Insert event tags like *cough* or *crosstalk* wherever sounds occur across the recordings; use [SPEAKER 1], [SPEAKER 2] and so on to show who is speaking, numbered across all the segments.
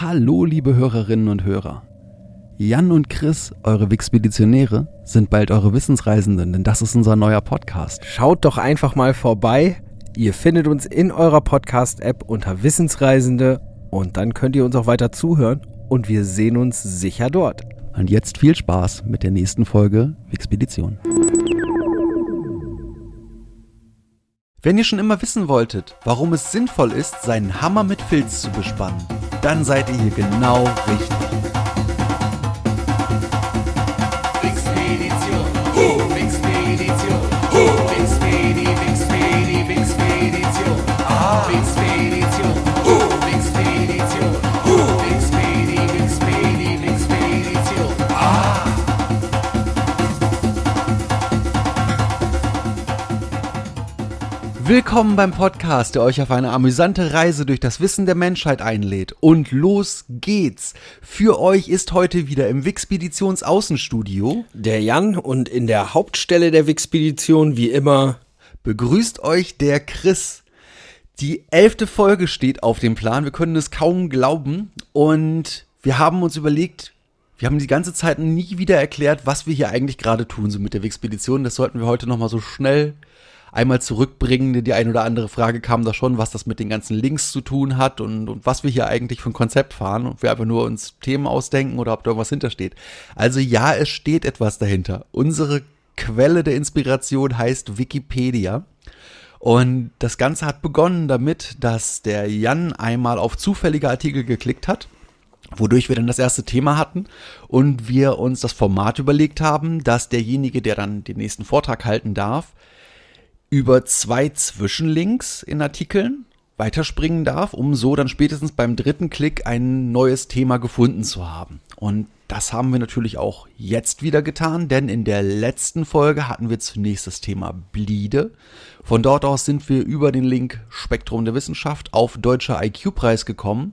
[SPEAKER 1] Hallo, liebe Hörerinnen und Hörer. Jan und Chris, eure Wixpeditionäre, sind bald eure Wissensreisenden, denn das ist unser neuer Podcast.
[SPEAKER 2] Schaut doch einfach mal vorbei. Ihr findet uns in eurer Podcast-App unter Wissensreisende und dann könnt ihr uns auch weiter zuhören und wir sehen uns sicher dort.
[SPEAKER 1] Und jetzt viel Spaß mit der nächsten Folge Wixpedition. Wenn ihr schon immer wissen wolltet, warum es sinnvoll ist, seinen Hammer mit Filz zu bespannen, dann seid ihr hier genau richtig. Willkommen beim Podcast, der euch auf eine amüsante Reise durch das Wissen der Menschheit einlädt. Und los geht's! Für euch ist heute wieder im Wixpeditions Außenstudio
[SPEAKER 2] Der Jan und in der Hauptstelle der Wixpedition wie immer
[SPEAKER 1] begrüßt euch der Chris. Die elfte Folge steht auf dem Plan. Wir können es kaum glauben. Und wir haben uns überlegt, wir haben die ganze Zeit nie wieder erklärt, was wir hier eigentlich gerade tun, so mit der Wixpedition. Das sollten wir heute nochmal so schnell einmal zurückbringen. Die eine oder andere Frage kam da schon, was das mit den ganzen Links zu tun hat und, und was wir hier eigentlich für ein Konzept fahren und wir einfach nur uns Themen ausdenken oder ob da irgendwas hintersteht. Also ja, es steht etwas dahinter. Unsere Quelle der Inspiration heißt Wikipedia. Und das Ganze hat begonnen damit, dass der Jan einmal auf zufällige Artikel geklickt hat, wodurch wir dann das erste Thema hatten und wir uns das Format überlegt haben, dass derjenige, der dann den nächsten Vortrag halten darf, über zwei Zwischenlinks in Artikeln weiterspringen darf, um so dann spätestens beim dritten Klick ein neues Thema gefunden zu haben. Und das haben wir natürlich auch jetzt wieder getan, denn in der letzten Folge hatten wir zunächst das Thema Bliede. Von dort aus sind wir über den Link Spektrum der Wissenschaft auf Deutscher IQ-Preis gekommen.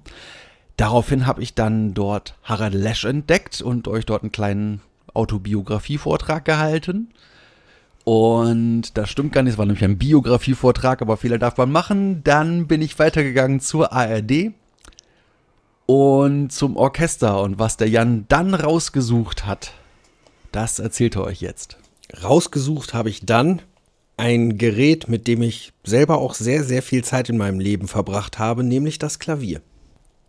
[SPEAKER 1] Daraufhin habe ich dann dort Harald Lesch entdeckt und euch dort einen kleinen Autobiografie-Vortrag gehalten. Und das stimmt gar nicht, es war nämlich ein Biografievortrag, aber Fehler darf man machen. Dann bin ich weitergegangen zur ARD und zum Orchester. Und was der Jan dann rausgesucht hat, das erzählt er euch jetzt.
[SPEAKER 2] rausgesucht habe ich dann ein Gerät, mit dem ich selber auch sehr, sehr viel Zeit in meinem Leben verbracht habe, nämlich das Klavier.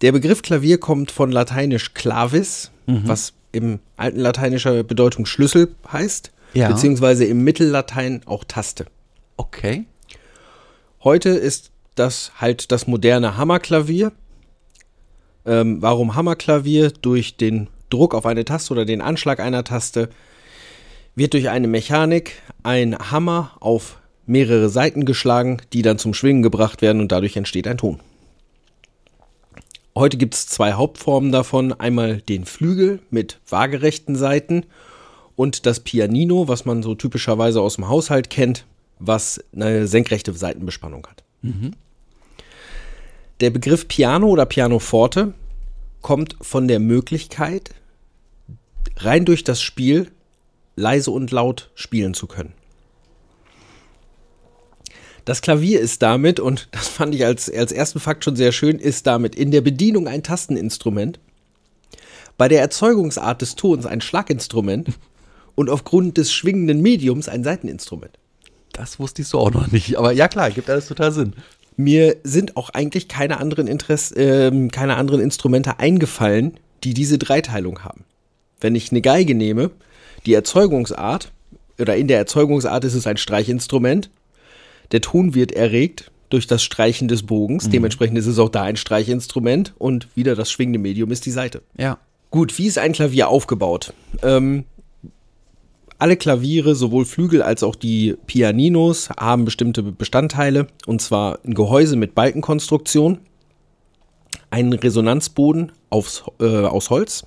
[SPEAKER 2] Der Begriff Klavier kommt von lateinisch clavis, was im alten lateinischer Bedeutung Schlüssel heißt,
[SPEAKER 1] Ja.
[SPEAKER 2] beziehungsweise im Mittellatein auch Taste.
[SPEAKER 1] Okay.
[SPEAKER 2] Heute ist das halt das moderne Hammerklavier. Ähm, warum Hammerklavier? Durch den Druck auf eine Taste oder den Anschlag einer Taste wird durch eine Mechanik ein Hammer auf mehrere Seiten geschlagen, die dann zum Schwingen gebracht werden und dadurch entsteht ein Ton. Heute gibt es zwei Hauptformen davon. Einmal den Flügel mit waagerechten Seiten und das Pianino, was man so typischerweise aus dem Haushalt kennt, was eine senkrechte Seitenbespannung hat. Der Begriff Piano oder Pianoforte kommt von der Möglichkeit, rein durch das Spiel leise und laut spielen zu können. Das Klavier ist damit, und das fand ich als, als ersten Fakt schon sehr schön, ist damit in der Bedienung ein Tasteninstrument, bei der Erzeugungsart des Tons ein Schlaginstrument *laughs* und aufgrund des schwingenden Mediums ein Saiteninstrument.
[SPEAKER 1] Das wusste ich so auch noch nicht. Aber ja klar, gibt alles total Sinn.
[SPEAKER 2] Mir sind auch eigentlich keine anderen, Interess ähm, keine anderen Instrumente eingefallen, die diese Dreiteilung haben. Wenn ich eine Geige nehme, die Erzeugungsart, oder in der Erzeugungsart ist es ein Streichinstrument, der Ton wird erregt durch das Streichen des Bogens, dementsprechend ist es auch da ein Streichinstrument und wieder das schwingende Medium ist die Saite.
[SPEAKER 1] Ja.
[SPEAKER 2] Gut, wie ist ein Klavier aufgebaut? Ähm, alle Klaviere, sowohl Flügel als auch die Pianinos, haben bestimmte Bestandteile, und zwar ein Gehäuse mit Balkenkonstruktion, einen Resonanzboden aufs, äh, aus Holz,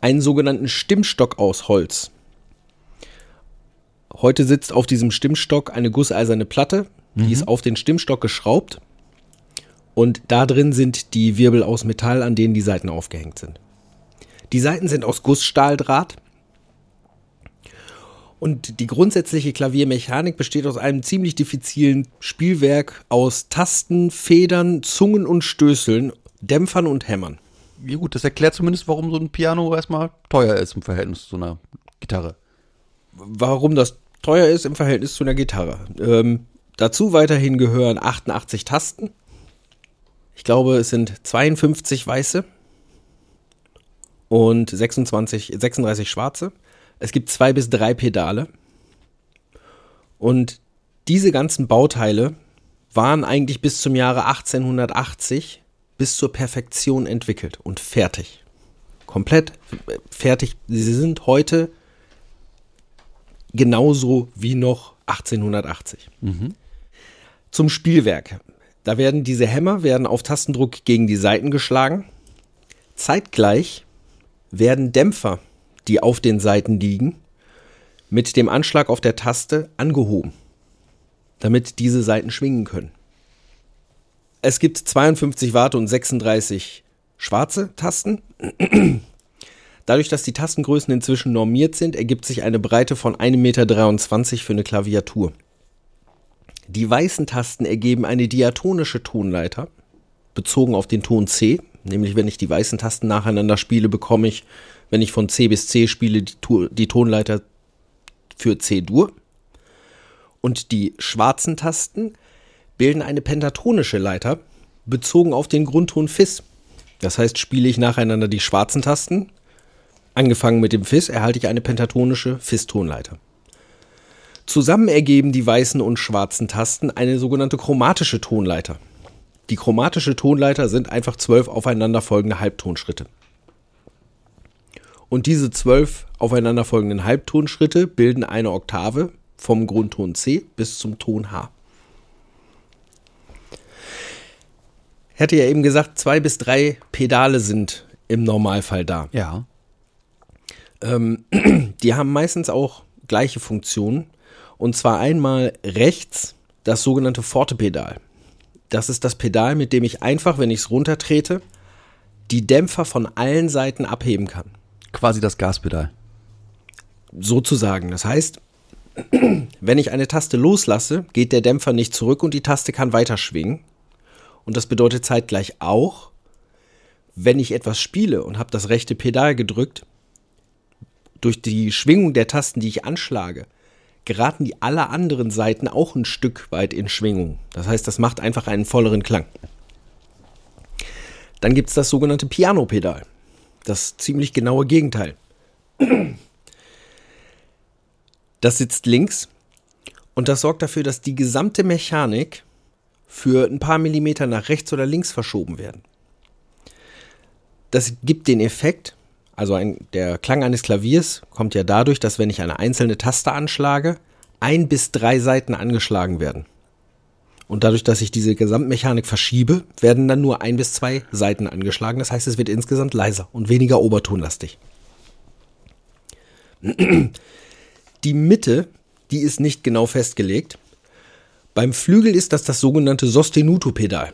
[SPEAKER 2] einen sogenannten Stimmstock aus Holz. Heute sitzt auf diesem Stimmstock eine gusseiserne Platte, die ist auf den Stimmstock geschraubt und da drin sind die Wirbel aus Metall, an denen die Saiten aufgehängt sind. Die Saiten sind aus Gussstahldraht. Und die grundsätzliche Klaviermechanik besteht aus einem ziemlich diffizilen Spielwerk aus Tasten, Federn, Zungen und Stößeln, Dämpfern und Hämmern.
[SPEAKER 1] Ja gut, das erklärt zumindest, warum so ein Piano erstmal teuer ist im Verhältnis zu einer Gitarre.
[SPEAKER 2] Warum das teuer ist im Verhältnis zu einer Gitarre. Ähm, dazu weiterhin gehören 88 Tasten. Ich glaube, es sind 52 weiße und 26, 36 schwarze. Es gibt zwei bis drei Pedale. Und diese ganzen Bauteile waren eigentlich bis zum Jahre 1880 bis zur Perfektion entwickelt und fertig. Komplett fertig. Sie sind heute genauso wie noch 1880. Zum Spielwerk. Da werden diese Hämmer werden auf Tastendruck gegen die Saiten geschlagen. Zeitgleich werden Dämpfer, die auf den Saiten liegen, mit dem Anschlag auf der Taste angehoben, damit diese Saiten schwingen können. Es gibt 52 Watt und 36 schwarze Tasten. Dadurch, dass die Tastengrößen inzwischen normiert sind, ergibt sich eine Breite von 1,23 Meter für eine Klaviatur. Die weißen Tasten ergeben eine diatonische Tonleiter, bezogen auf den Ton C. Nämlich, wenn ich die weißen Tasten nacheinander spiele, bekomme ich, wenn ich von C bis C spiele, die, die Tonleiter für C-Dur. Und die schwarzen Tasten bilden eine pentatonische Leiter, bezogen auf den Grundton Fis. Das heißt, spiele ich nacheinander die schwarzen Tasten, angefangen mit dem Fis, erhalte ich eine pentatonische Fis-Tonleiter. Zusammen ergeben die weißen und schwarzen Tasten eine sogenannte chromatische Tonleiter. Die chromatische Tonleiter sind einfach zwölf aufeinanderfolgende Halbtonschritte. Und diese zwölf aufeinanderfolgenden Halbtonschritte bilden eine Oktave vom Grundton C bis zum Ton H. Ich hatte ja eben gesagt, zwei bis drei Pedale sind im Normalfall da.
[SPEAKER 1] Ja.
[SPEAKER 2] Ähm, *clears throat* die haben meistens auch gleiche Funktionen. Und zwar einmal rechts das sogenannte Forte-Pedal. Das ist das Pedal, mit dem ich einfach, wenn ich es runtertrete, die Dämpfer von allen Seiten abheben kann.
[SPEAKER 1] Quasi das Gaspedal.
[SPEAKER 2] Sozusagen. Das heißt, *clears throat* wenn ich eine Taste loslasse, geht der Dämpfer nicht zurück und die Taste kann weiter schwingen. Und das bedeutet zeitgleich auch, wenn ich etwas spiele und habe das rechte Pedal gedrückt, durch die Schwingung der Tasten, die ich anschlage, geraten die alle anderen Seiten auch ein Stück weit in Schwingung. Das heißt, das macht einfach einen volleren Klang. Dann gibt es das sogenannte Piano-Pedal. Das ziemlich genaue Gegenteil. Das sitzt links und das sorgt dafür, dass die gesamte Mechanik für ein paar Millimeter nach rechts oder links verschoben werden. Das gibt den Effekt, also ein, der Klang eines Klaviers kommt ja dadurch, dass wenn ich eine einzelne Taste anschlage, ein bis drei Seiten angeschlagen werden. Und dadurch, dass ich diese Gesamtmechanik verschiebe, werden dann nur ein bis zwei Seiten angeschlagen. Das heißt, es wird insgesamt leiser und weniger obertonlastig. Die Mitte, die ist nicht genau festgelegt. Beim Flügel ist das das sogenannte Sostenuto-Pedal.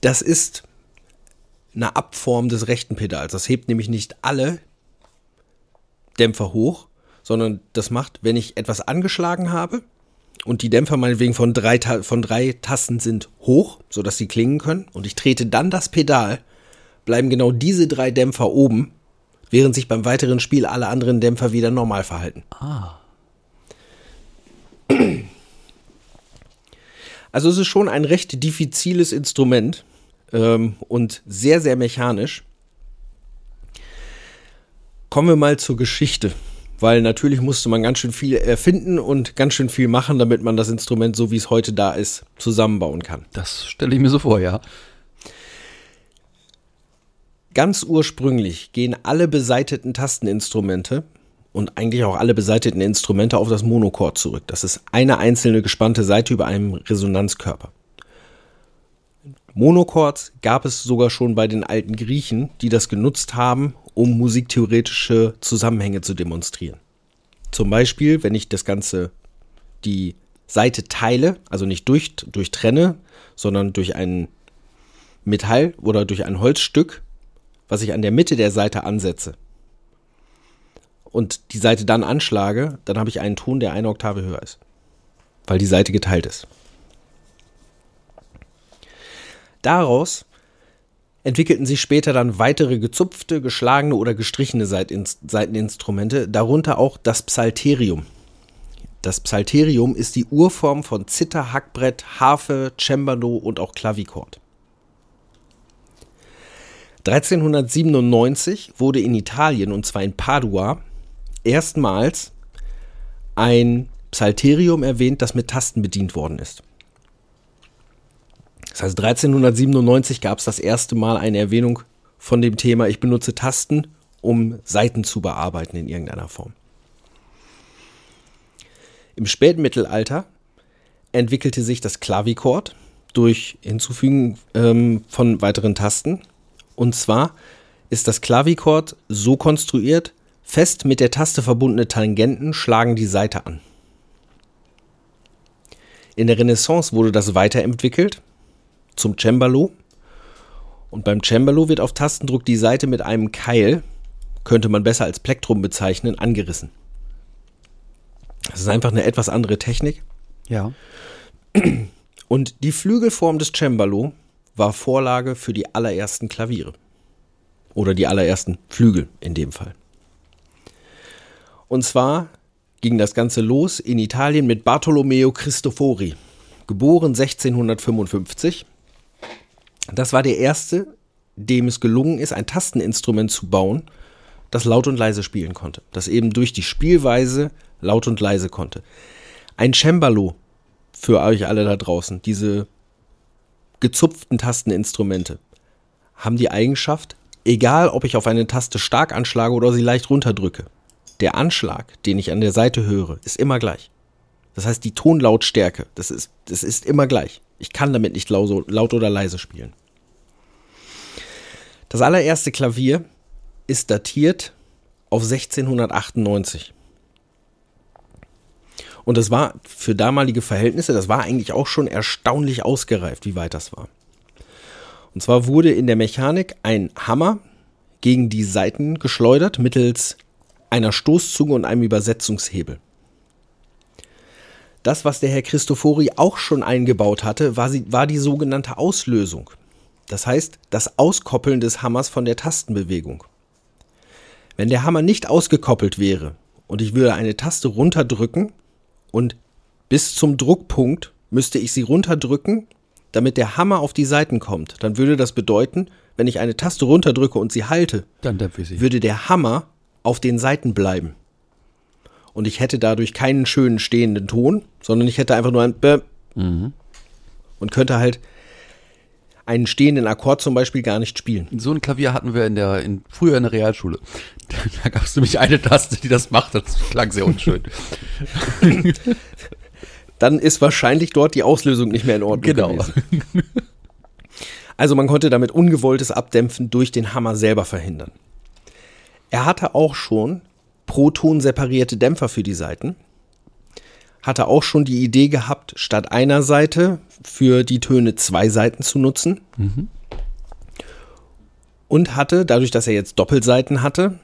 [SPEAKER 2] Das ist eine Abform des rechten Pedals. Das hebt nämlich nicht alle Dämpfer hoch, sondern das macht, wenn ich etwas angeschlagen habe und die Dämpfer meinetwegen von drei, von drei Tasten sind hoch, sodass sie klingen können, und ich trete dann das Pedal, bleiben genau diese drei Dämpfer oben, während sich beim weiteren Spiel alle anderen Dämpfer wieder normal verhalten. Also es ist schon ein recht diffiziles Instrument ähm, und sehr, sehr mechanisch. Kommen wir mal zur Geschichte, weil natürlich musste man ganz schön viel erfinden und ganz schön viel machen, damit man das Instrument, so wie es heute da ist, zusammenbauen kann.
[SPEAKER 1] Das stelle ich mir so vor, ja.
[SPEAKER 2] Ganz ursprünglich gehen alle beseiteten Tasteninstrumente und eigentlich auch alle beseiteten Instrumente auf das Monochord zurück. Das ist eine einzelne gespannte Seite über einem Resonanzkörper. Monochords gab es sogar schon bei den alten Griechen, die das genutzt haben, um musiktheoretische Zusammenhänge zu demonstrieren. Zum Beispiel, wenn ich das Ganze, die Seite teile, also nicht durch, durchtrenne, sondern durch ein Metall oder durch ein Holzstück, was ich an der Mitte der Seite ansetze und die Seite dann anschlage, dann habe ich einen Ton, der eine Oktave höher ist, weil die Seite geteilt ist. Daraus entwickelten sich später dann weitere gezupfte, geschlagene oder gestrichene Saiteninstrumente, darunter auch das Psalterium. Das Psalterium ist die Urform von Zither, Hackbrett, Harfe, Cembalo und auch Klavichord. 1397 wurde in Italien, und zwar in Padua, erstmals ein Psalterium erwähnt, das mit Tasten bedient worden ist. Das heißt, 1397 gab es das erste Mal eine Erwähnung von dem Thema, ich benutze Tasten, um Seiten zu bearbeiten in irgendeiner Form. Im Spätmittelalter entwickelte sich das Klavichord durch Hinzufügen ähm, von weiteren Tasten. Und zwar ist das Klavichord so konstruiert, fest mit der Taste verbundene Tangenten schlagen die Saite an. In der Renaissance wurde das weiterentwickelt zum Cembalo. Und beim Cembalo wird auf Tastendruck die Saite mit einem Keil, könnte man besser als Plektrum bezeichnen, angerissen. Das ist einfach eine etwas andere Technik.
[SPEAKER 1] Ja.
[SPEAKER 2] Und die Flügelform des Cembalo war Vorlage für die allerersten Klaviere. Oder die allerersten Flügel in dem Fall. Und zwar ging das Ganze los in Italien mit Bartolomeo Cristofori, geboren 1655. Das war der erste, dem es gelungen ist, ein Tasteninstrument zu bauen, das laut und leise spielen konnte. Das eben durch die Spielweise laut und leise konnte. Ein Cembalo für euch alle da draußen, diese gezupften Tasteninstrumente, haben die Eigenschaft, egal ob ich auf eine Taste stark anschlage oder sie leicht runterdrücke, der Anschlag, den ich an der Seite höre, ist immer gleich. Das heißt, die Tonlautstärke, das ist, das ist immer gleich. Ich kann damit nicht laut, oder leise spielen. Das allererste Klavier ist datiert auf 1698. Und das war für damalige Verhältnisse, das war eigentlich auch schon erstaunlich ausgereift, wie weit das war. Und zwar wurde in der Mechanik ein Hammer gegen die Saiten geschleudert mittels einer Stoßzunge und einem Übersetzungshebel. Das, was der Herr Christofori auch schon eingebaut hatte, war, sie, war die sogenannte Auslösung. Das heißt, das Auskoppeln des Hammers von der Tastenbewegung. Wenn der Hammer nicht ausgekoppelt wäre und ich würde eine Taste runterdrücken und bis zum Druckpunkt müsste ich sie runterdrücken, damit der Hammer auf die Seiten kommt, dann würde das bedeuten, wenn ich eine Taste runterdrücke und sie halte,
[SPEAKER 1] sie.
[SPEAKER 2] würde der Hammer auf den Seiten bleiben. Und ich hätte dadurch keinen schönen stehenden Ton, sondern ich hätte einfach nur ein Bäm und könnte halt einen stehenden Akkord zum Beispiel gar nicht spielen.
[SPEAKER 1] So ein Klavier hatten wir in der, in, früher in der Realschule. *laughs* Da gab es nämlich eine Taste, die das macht. Das klang sehr unschön. *laughs*
[SPEAKER 2] Dann ist wahrscheinlich dort die Auslösung nicht mehr in Ordnung
[SPEAKER 1] genau.
[SPEAKER 2] gewesen. Also man konnte damit ungewolltes Abdämpfen durch den Hammer selber verhindern. Er hatte auch schon pro Ton separierte Dämpfer für die Saiten. Hatte auch schon die Idee gehabt, statt einer Seite für die Töne zwei Seiten zu nutzen. Und hatte, dadurch, dass er jetzt Doppelseiten hatte,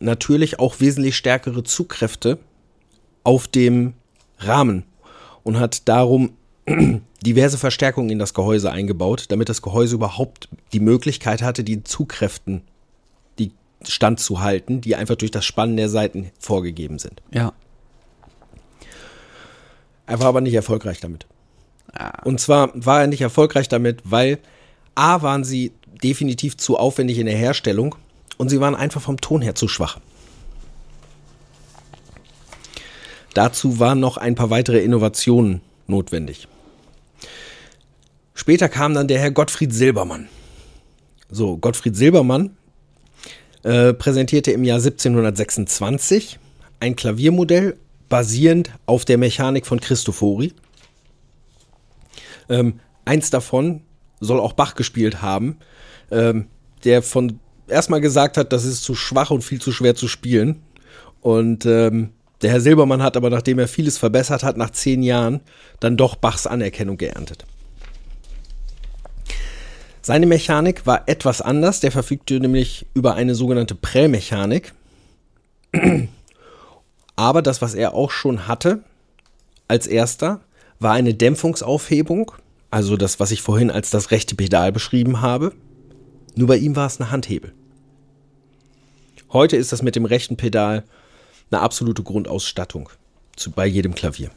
[SPEAKER 2] natürlich auch wesentlich stärkere Zugkräfte auf dem Rahmen und hat darum *clears throat* diverse Verstärkungen in das Gehäuse eingebaut, damit das Gehäuse überhaupt die Möglichkeit hatte, die Zugkräften die Stand zu halten, die einfach durch das Spannen der Seiten vorgegeben sind.
[SPEAKER 1] Ja.
[SPEAKER 2] Er war aber nicht erfolgreich damit. Und zwar war er nicht erfolgreich damit, weil A waren sie definitiv zu aufwendig in der Herstellung und sie waren einfach vom Ton her zu schwach. Dazu waren noch ein paar weitere Innovationen notwendig. Später kam dann der Herr Gottfried Silbermann. So, Gottfried Silbermann äh, präsentierte im Jahr 1726 ein Klaviermodell basierend auf der Mechanik von Cristofori. Ähm, eins davon soll auch Bach gespielt haben, ähm, der von erstmal gesagt hat, das ist zu schwach und viel zu schwer zu spielen. Und ähm, der Herr Silbermann hat aber, nachdem er vieles verbessert hat, nach zehn Jahren dann doch Bachs Anerkennung geerntet. Seine Mechanik war etwas anders. Der verfügte nämlich über eine sogenannte Prämechanik. *clears throat* Aber das, was er auch schon hatte, als erster, war eine Dämpfungsaufhebung. Also das, was ich vorhin als das rechte Pedal beschrieben habe. Nur bei ihm war es eine Handhebel. Heute ist das mit dem rechten Pedal eine absolute Grundausstattung zu, bei jedem Klavier.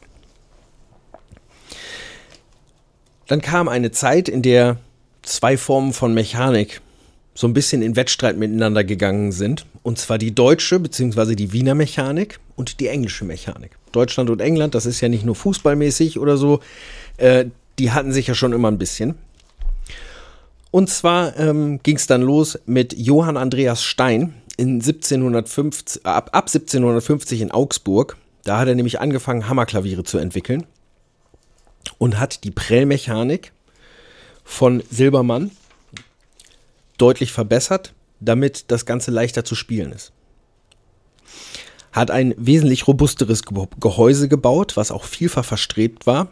[SPEAKER 2] Dann kam eine Zeit, in der zwei Formen von Mechanik so ein bisschen in Wettstreit miteinander gegangen sind. Und zwar die deutsche bzw. die Wiener Mechanik und die englische Mechanik. Deutschland und England, das ist ja nicht nur fußballmäßig oder so, äh, die hatten sich ja schon immer ein bisschen. Und zwar ähm, ging es dann los mit Johann Andreas Stein in 1750, ab, ab 1750 in Augsburg. Da hat er nämlich angefangen, Hammerklaviere zu entwickeln und hat die Prellmechanik von Silbermann deutlich verbessert, damit das Ganze leichter zu spielen ist. Hat ein wesentlich robusteres Gehäuse gebaut, was auch vielfach verstrebt war,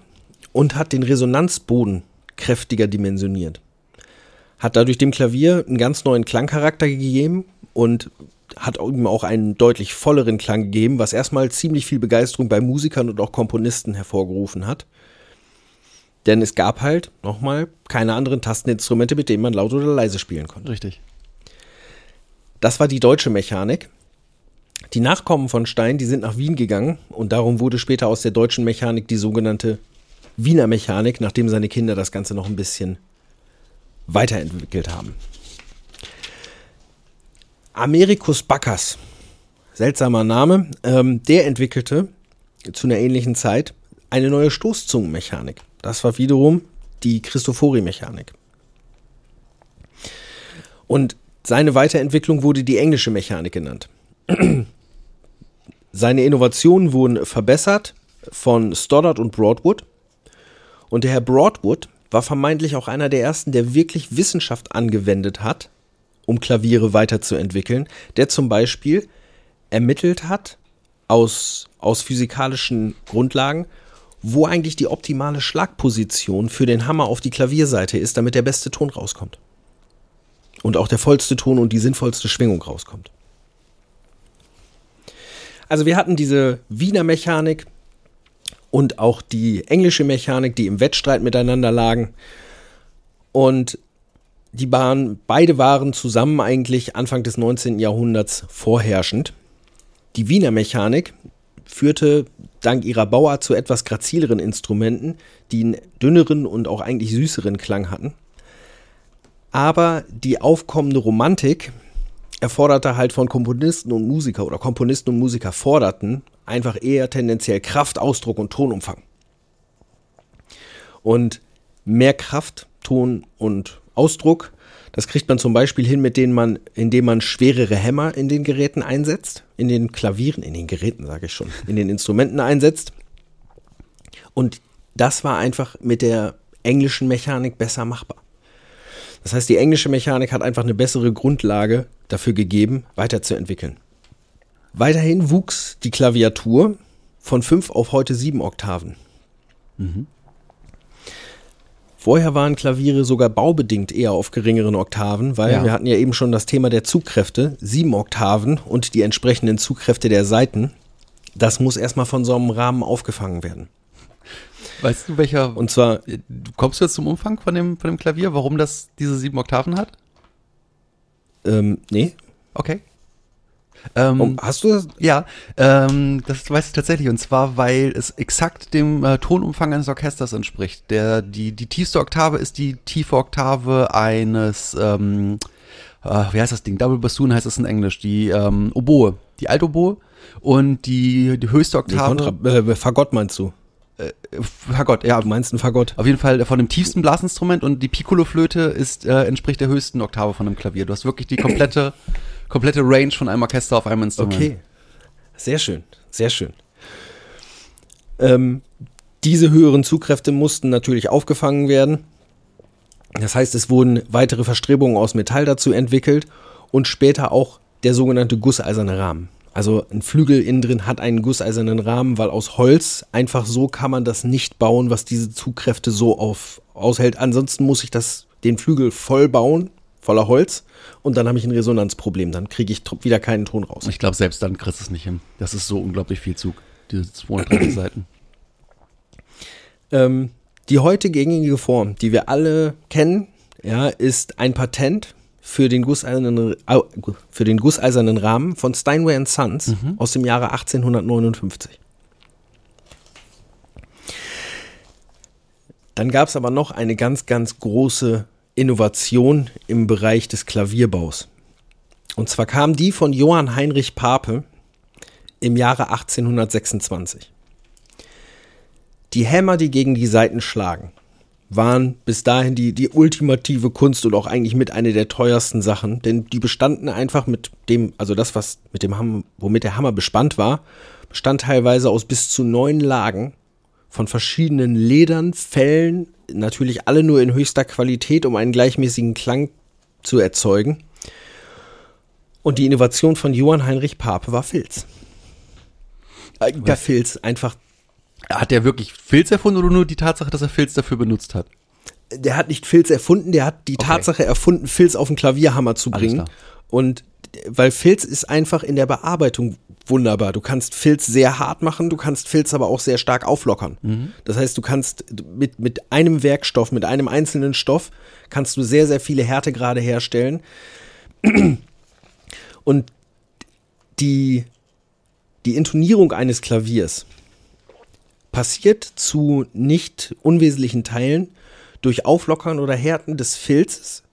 [SPEAKER 2] und hat den Resonanzboden kräftiger dimensioniert. Hat dadurch dem Klavier einen ganz neuen Klangcharakter gegeben und hat ihm auch einen deutlich volleren Klang gegeben, was erstmal ziemlich viel Begeisterung bei Musikern und auch Komponisten hervorgerufen hat. Denn es gab halt, nochmal, keine anderen Tasteninstrumente, mit denen man laut oder leise spielen konnte.
[SPEAKER 1] Richtig.
[SPEAKER 2] Das war die deutsche Mechanik. Die Nachkommen von Stein, die sind nach Wien gegangen und darum wurde später aus der deutschen Mechanik die sogenannte Wiener Mechanik, nachdem seine Kinder das Ganze noch ein bisschen weiterentwickelt haben. Amerikus Bacchus, seltsamer Name, ähm, der entwickelte zu einer ähnlichen Zeit eine neue Stoßzungenmechanik. Das war wiederum die Christofori-Mechanik. Und seine Weiterentwicklung wurde die englische Mechanik genannt. *clears throat* Seine Innovationen wurden verbessert von Stoddard und Broadwood. Und der Herr Broadwood war vermeintlich auch einer der ersten, der wirklich Wissenschaft angewendet hat, um Klaviere weiterzuentwickeln, der zum Beispiel ermittelt hat aus, aus physikalischen Grundlagen, wo eigentlich die optimale Schlagposition für den Hammer auf die Klavierseite ist, damit der beste Ton rauskommt. Und auch der vollste Ton und die sinnvollste Schwingung rauskommt. Also wir hatten diese Wiener Mechanik und auch die englische Mechanik, die im Wettstreit miteinander lagen. Und die waren, beide waren zusammen eigentlich Anfang des 19. Jahrhunderts vorherrschend. Die Wiener Mechanik führte dank ihrer Bauart zu etwas grazileren Instrumenten, die einen dünneren und auch eigentlich süßeren Klang hatten. Aber die aufkommende Romantik erforderte halt von Komponisten und Musiker oder Komponisten und Musiker forderten einfach eher tendenziell Kraft, Ausdruck und Tonumfang. Und mehr Kraft, Ton und Ausdruck. Das kriegt man zum Beispiel hin, mit denen man, indem man schwerere Hämmer in den Geräten einsetzt, in den Klavieren, in den Geräten sage ich schon, in den Instrumenten einsetzt. Und das war einfach mit der englischen Mechanik besser machbar. Das heißt, die englische Mechanik hat einfach eine bessere Grundlage dafür gegeben, weiterzuentwickeln. Weiterhin wuchs die Klaviatur von fünf auf heute sieben Oktaven. Mhm. Vorher waren Klaviere sogar baubedingt eher auf geringeren Oktaven, weil ja. wir hatten ja eben schon das Thema der Zugkräfte, sieben Oktaven und die entsprechenden Zugkräfte der Saiten. Das muss erstmal von so einem Rahmen aufgefangen werden.
[SPEAKER 1] Weißt du, welcher.
[SPEAKER 2] Und zwar.
[SPEAKER 1] Kommst du jetzt zum Umfang von dem, von dem Klavier, warum das diese sieben Oktaven hat?
[SPEAKER 2] Ähm, nee.
[SPEAKER 1] Okay.
[SPEAKER 2] Ähm, oh, hast du das?
[SPEAKER 1] Ja, ähm, das weiß ich tatsächlich. Und zwar, weil es exakt dem äh, Tonumfang eines Orchesters entspricht. Der, die, die tiefste Oktave ist die tiefe Oktave eines, ähm, äh, wie heißt das Ding? Double Bassoon heißt es in Englisch. Die ähm, Oboe, die Altoboe. Und die, die höchste Oktave.
[SPEAKER 2] Nee, äh, Fagott meinst du?
[SPEAKER 1] Äh, Fagott, ja.
[SPEAKER 2] Du meinst ein Fagott?
[SPEAKER 1] Auf jeden Fall von dem tiefsten Blasinstrument und die Piccolo-Flöte ist, äh, entspricht der höchsten Oktave von einem Klavier. Du hast wirklich die komplette komplette Range von einem Orchester auf einem Instrument.
[SPEAKER 2] Okay. Sehr schön, sehr schön. Ähm, diese höheren Zugkräfte mussten natürlich aufgefangen werden. Das heißt, es wurden weitere Verstrebungen aus Metall dazu entwickelt und später auch der sogenannte gusseiserne Rahmen. Also ein Flügel innen drin hat einen gusseisernen Rahmen, weil aus Holz einfach so kann man das nicht bauen, was diese Zugkräfte so auf, aushält. Ansonsten muss ich das, den Flügel voll bauen, voller Holz und dann habe ich ein Resonanzproblem. Dann kriege ich wieder keinen Ton raus.
[SPEAKER 1] Ich glaube, selbst dann kriegst du es nicht hin. Das ist so unglaublich viel Zug, diese *clears throat* 230 Seiten.
[SPEAKER 2] Ähm, die heute gängige Form, die wir alle kennen, ja, ist ein Patent für den gusseisernen, für den gusseisernen Rahmen von Steinway Sons aus dem Jahre 1859. Dann gab es aber noch eine ganz, ganz große Innovation im Bereich des Klavierbaus. Und zwar kam die von Johann Heinrich Pape im Jahre 1826. Die Hämmer, die gegen die Saiten schlagen, waren bis dahin die, die ultimative Kunst und auch eigentlich mit eine der teuersten Sachen, denn die bestanden einfach mit dem, also das, was mit dem Hammer, womit der Hammer bespannt war, bestand teilweise aus bis zu neun Lagen von verschiedenen Ledern, Fellen, natürlich alle nur in höchster Qualität, um einen gleichmäßigen Klang zu erzeugen. Und die Innovation von Johann Heinrich Pape war Filz. Weil Filz einfach
[SPEAKER 1] Hat der wirklich Filz erfunden oder nur die Tatsache, dass er Filz dafür benutzt hat?
[SPEAKER 2] der hat nicht Filz erfunden, der hat die
[SPEAKER 1] Okay.
[SPEAKER 2] Tatsache erfunden, Filz auf den Klavierhammer zu bringen. Und weil Filz ist einfach in der Bearbeitung wunderbar. Du kannst Filz sehr hart machen, du kannst Filz aber auch sehr stark auflockern.
[SPEAKER 1] Mhm.
[SPEAKER 2] Das heißt, du kannst mit, mit einem Werkstoff, mit einem einzelnen Stoff, kannst du sehr, sehr viele Härtegrade herstellen. *clears throat* Und die, die Intonierung eines Klaviers passiert zu nicht unwesentlichen Teilen durch Auflockern oder Härten des Filzes,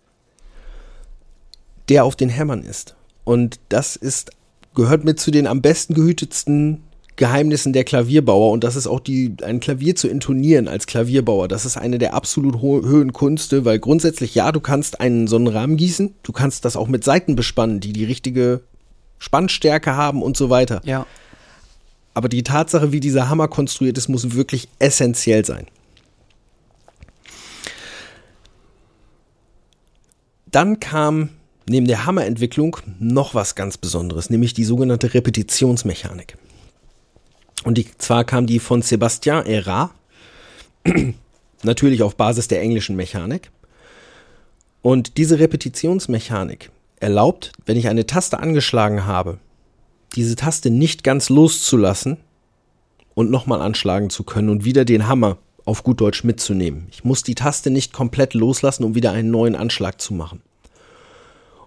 [SPEAKER 2] der auf den Hämmern ist. Und das ist, gehört mit zu den am besten gehütetsten Geheimnissen der Klavierbauer. Und das ist auch die, ein Klavier zu intonieren als Klavierbauer. Das ist eine der absolut ho höhen Kunste, weil grundsätzlich, ja, du kannst einen so einen Rahmen gießen, du kannst das auch mit Saiten bespannen, die die richtige Spannstärke haben und so weiter.
[SPEAKER 1] Ja.
[SPEAKER 2] Aber die Tatsache, wie dieser Hammer konstruiert ist, muss wirklich essentiell sein. Dann kam neben der Hammerentwicklung noch was ganz Besonderes, nämlich die sogenannte Repetitionsmechanik. Und die, zwar kam die von Sébastien Erard, *clears throat* natürlich auf Basis der englischen Mechanik. Und diese Repetitionsmechanik erlaubt, wenn ich eine Taste angeschlagen habe, diese Taste nicht ganz loszulassen und nochmal anschlagen zu können und wieder den Hammer auf gut Deutsch mitzunehmen. Ich muss die Taste nicht komplett loslassen, um wieder einen neuen Anschlag zu machen.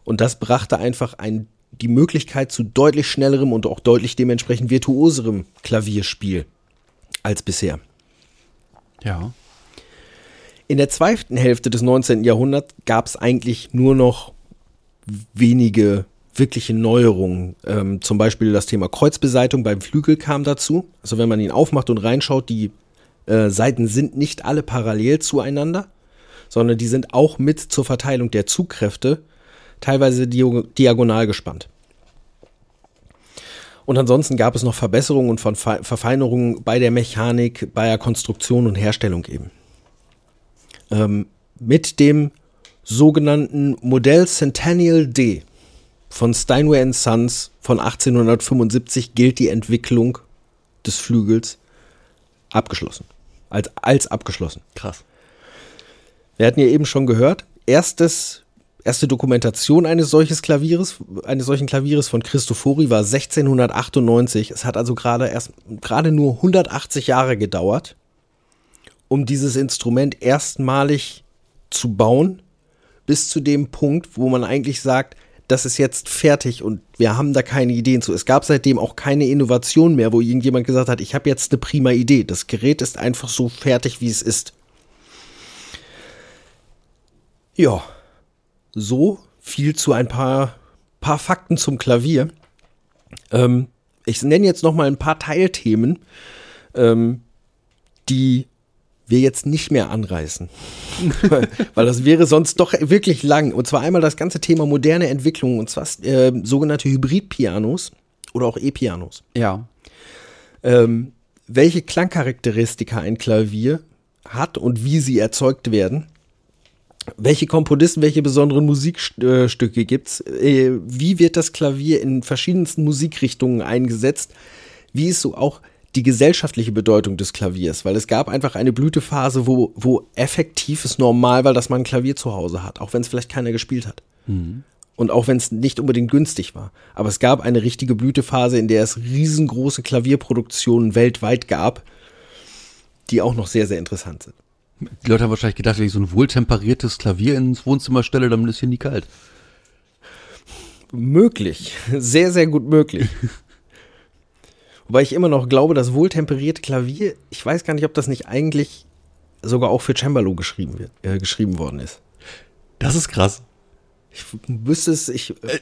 [SPEAKER 2] Und das brachte einfach ein, die Möglichkeit zu deutlich schnellerem und auch deutlich dementsprechend virtuoserem Klavierspiel als bisher.
[SPEAKER 1] Ja.
[SPEAKER 2] In der zweiten Hälfte des 19. Jahrhunderts gab es eigentlich nur noch wenige wirkliche Neuerungen. Ähm, zum Beispiel das Thema Kreuzbesaitigung beim Flügel kam dazu. Also wenn man ihn aufmacht und reinschaut, die äh, Seiten sind nicht alle parallel zueinander, sondern die sind auch mit zur Verteilung der Zugkräfte teilweise diagonal gespannt. Und ansonsten gab es noch Verbesserungen und Verfeinerungen bei der Mechanik, bei der Konstruktion und Herstellung eben. Ähm, mit dem sogenannten Modell Centennial D von Steinway Sons von 1875 gilt die Entwicklung des Flügels abgeschlossen. Als, als abgeschlossen.
[SPEAKER 1] Krass.
[SPEAKER 2] Wir hatten ja eben schon gehört, erstes, erste Dokumentation eines solches Klavieres, eines solchen Klavieres von Cristofori war 1698. Es hat also gerade erst gerade nur 180 Jahre gedauert, um dieses Instrument erstmalig zu bauen, bis zu dem Punkt, wo man eigentlich sagt, das ist jetzt fertig und wir haben da keine Ideen zu. Es gab seitdem auch keine Innovation mehr, wo irgendjemand gesagt hat, ich habe jetzt eine prima Idee. Das Gerät ist einfach so fertig, wie es ist. Ja, so viel zu ein paar, paar Fakten zum Klavier. Ähm, ich nenne jetzt noch mal ein paar Teilthemen, ähm, die wir jetzt nicht mehr anreißen. *laughs* Weil das wäre sonst doch wirklich lang. Und zwar einmal das ganze Thema moderne Entwicklung, und zwar äh, sogenannte Hybridpianos oder auch E-Pianos.
[SPEAKER 1] Ja.
[SPEAKER 2] Ähm, welche Klangcharakteristika ein Klavier hat und wie sie erzeugt werden. Welche Komponisten, welche besonderen Musikstücke gibt's? Äh, wie wird das Klavier in verschiedensten Musikrichtungen eingesetzt? Wie ist so auch die gesellschaftliche Bedeutung des Klaviers? Weil es gab einfach eine Blütephase, wo, wo effektiv es normal war, dass man ein Klavier zu Hause hat, auch wenn es vielleicht keiner gespielt hat. Und auch wenn es nicht unbedingt günstig war. Aber es gab eine richtige Blütephase, in der es riesengroße Klavierproduktionen weltweit gab, die auch noch sehr, sehr interessant sind.
[SPEAKER 1] Die Leute haben wahrscheinlich gedacht, wenn ich so ein wohltemperiertes Klavier ins Wohnzimmer stelle, dann ist hier nie kalt.
[SPEAKER 2] möglich. Sehr, sehr gut möglich. *laughs* Wobei ich immer noch glaube, das wohltemperierte Klavier, ich weiß gar nicht, ob das nicht eigentlich sogar auch für Cembalo geschrieben, wird, äh, geschrieben worden ist.
[SPEAKER 1] Das ist krass.
[SPEAKER 2] Ich wüsste es, ich, äh,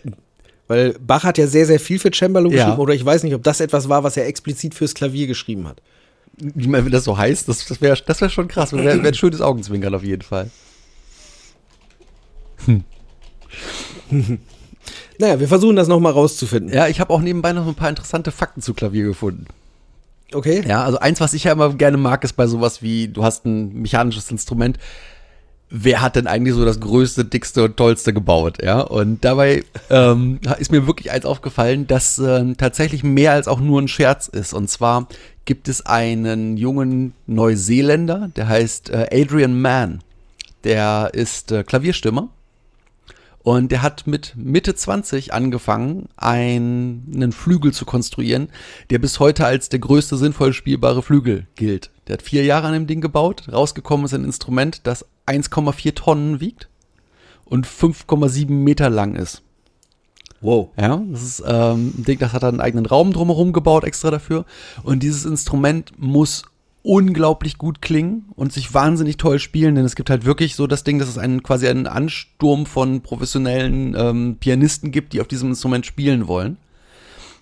[SPEAKER 2] weil Bach hat ja sehr, sehr viel für Cembalo
[SPEAKER 1] Ja.
[SPEAKER 2] geschrieben, oder ich weiß nicht, ob das etwas war, was er explizit fürs Klavier geschrieben hat.
[SPEAKER 1] Wenn das so heißt, das, das wäre das wär schon krass. Wäre wär ein schönes Augenzwinkern auf jeden Fall. *laughs*
[SPEAKER 2] Naja, wir versuchen das nochmal rauszufinden.
[SPEAKER 1] Ja, ich habe auch nebenbei noch ein paar interessante Fakten zu Klavier gefunden.
[SPEAKER 2] Okay?
[SPEAKER 1] Ja, also eins, was ich ja immer gerne mag, ist bei sowas wie, du hast ein mechanisches Instrument. Wer hat denn eigentlich so das größte, dickste und tollste gebaut? Ja, und dabei ähm, ist mir wirklich eins aufgefallen, dass ähm, tatsächlich mehr als auch nur ein Scherz ist. Und zwar gibt es einen jungen Neuseeländer, der heißt äh, Adrian Mann. Der ist äh, Klavierstimmer. Und der hat mit Mitte 20 angefangen, einen, einen Flügel zu konstruieren, der bis heute als der größte sinnvoll spielbare Flügel gilt. Der hat vier Jahre an dem Ding gebaut. Rausgekommen ist ein Instrument, das 1,4 Tonnen wiegt und 5,7 Meter lang ist.
[SPEAKER 2] Wow.
[SPEAKER 1] Ja, das ist ähm, ein Ding, das hat er einen eigenen Raum drumherum gebaut, extra dafür. Und dieses Instrument muss unglaublich gut klingen und sich wahnsinnig toll spielen, denn es gibt halt wirklich so das Ding, dass es einen quasi einen Ansturm von professionellen ähm, Pianisten gibt, die auf diesem Instrument spielen wollen.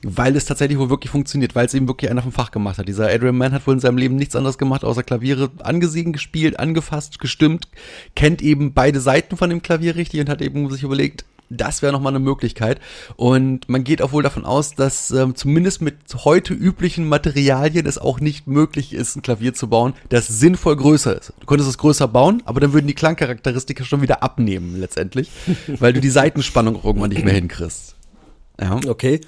[SPEAKER 1] Weil es tatsächlich wohl wirklich funktioniert, weil es eben wirklich einer vom Fach gemacht hat. Dieser Adrian Mann hat wohl in seinem Leben nichts anderes gemacht, außer Klaviere angesehen, gespielt, angefasst, gestimmt, kennt eben beide Seiten von dem Klavier richtig und hat eben sich überlegt, das wäre nochmal eine Möglichkeit. Und man geht auch wohl davon aus, dass ähm, zumindest mit heute üblichen Materialien es auch nicht möglich ist, ein Klavier zu bauen, das sinnvoll größer ist. Du könntest es größer bauen, aber dann würden die Klangcharakteristika schon wieder abnehmen letztendlich, *laughs* weil du die Seitenspannung irgendwann nicht mehr hinkriegst. Ja.
[SPEAKER 2] Okay.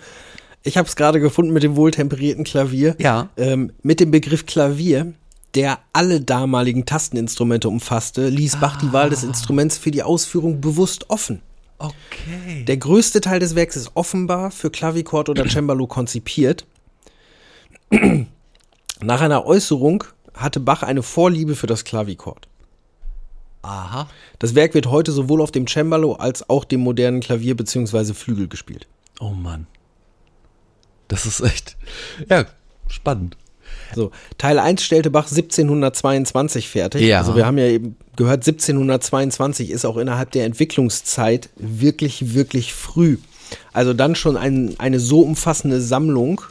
[SPEAKER 2] Ich habe es gerade gefunden mit dem wohltemperierten Klavier.
[SPEAKER 1] Ja.
[SPEAKER 2] Ähm, mit dem Begriff Klavier, der alle damaligen Tasteninstrumente umfasste, ließ Bach die Wahl des Instruments für die Ausführung bewusst offen.
[SPEAKER 1] Okay.
[SPEAKER 2] Der größte Teil des Werks ist offenbar für Klavichord oder Cembalo konzipiert. Nach einer Äußerung hatte Bach eine Vorliebe für das Klavichord.
[SPEAKER 1] Aha.
[SPEAKER 2] Das Werk wird heute sowohl auf dem Cembalo als auch dem modernen Klavier bzw. Flügel gespielt.
[SPEAKER 1] Oh Mann. Das ist echt, ja, spannend.
[SPEAKER 2] So, Teil 1 stellte Bach 1722 fertig.
[SPEAKER 1] Ja.
[SPEAKER 2] Also wir haben ja eben gehört, 1722 ist auch innerhalb der Entwicklungszeit wirklich, wirklich früh. Also dann schon ein, eine so umfassende Sammlung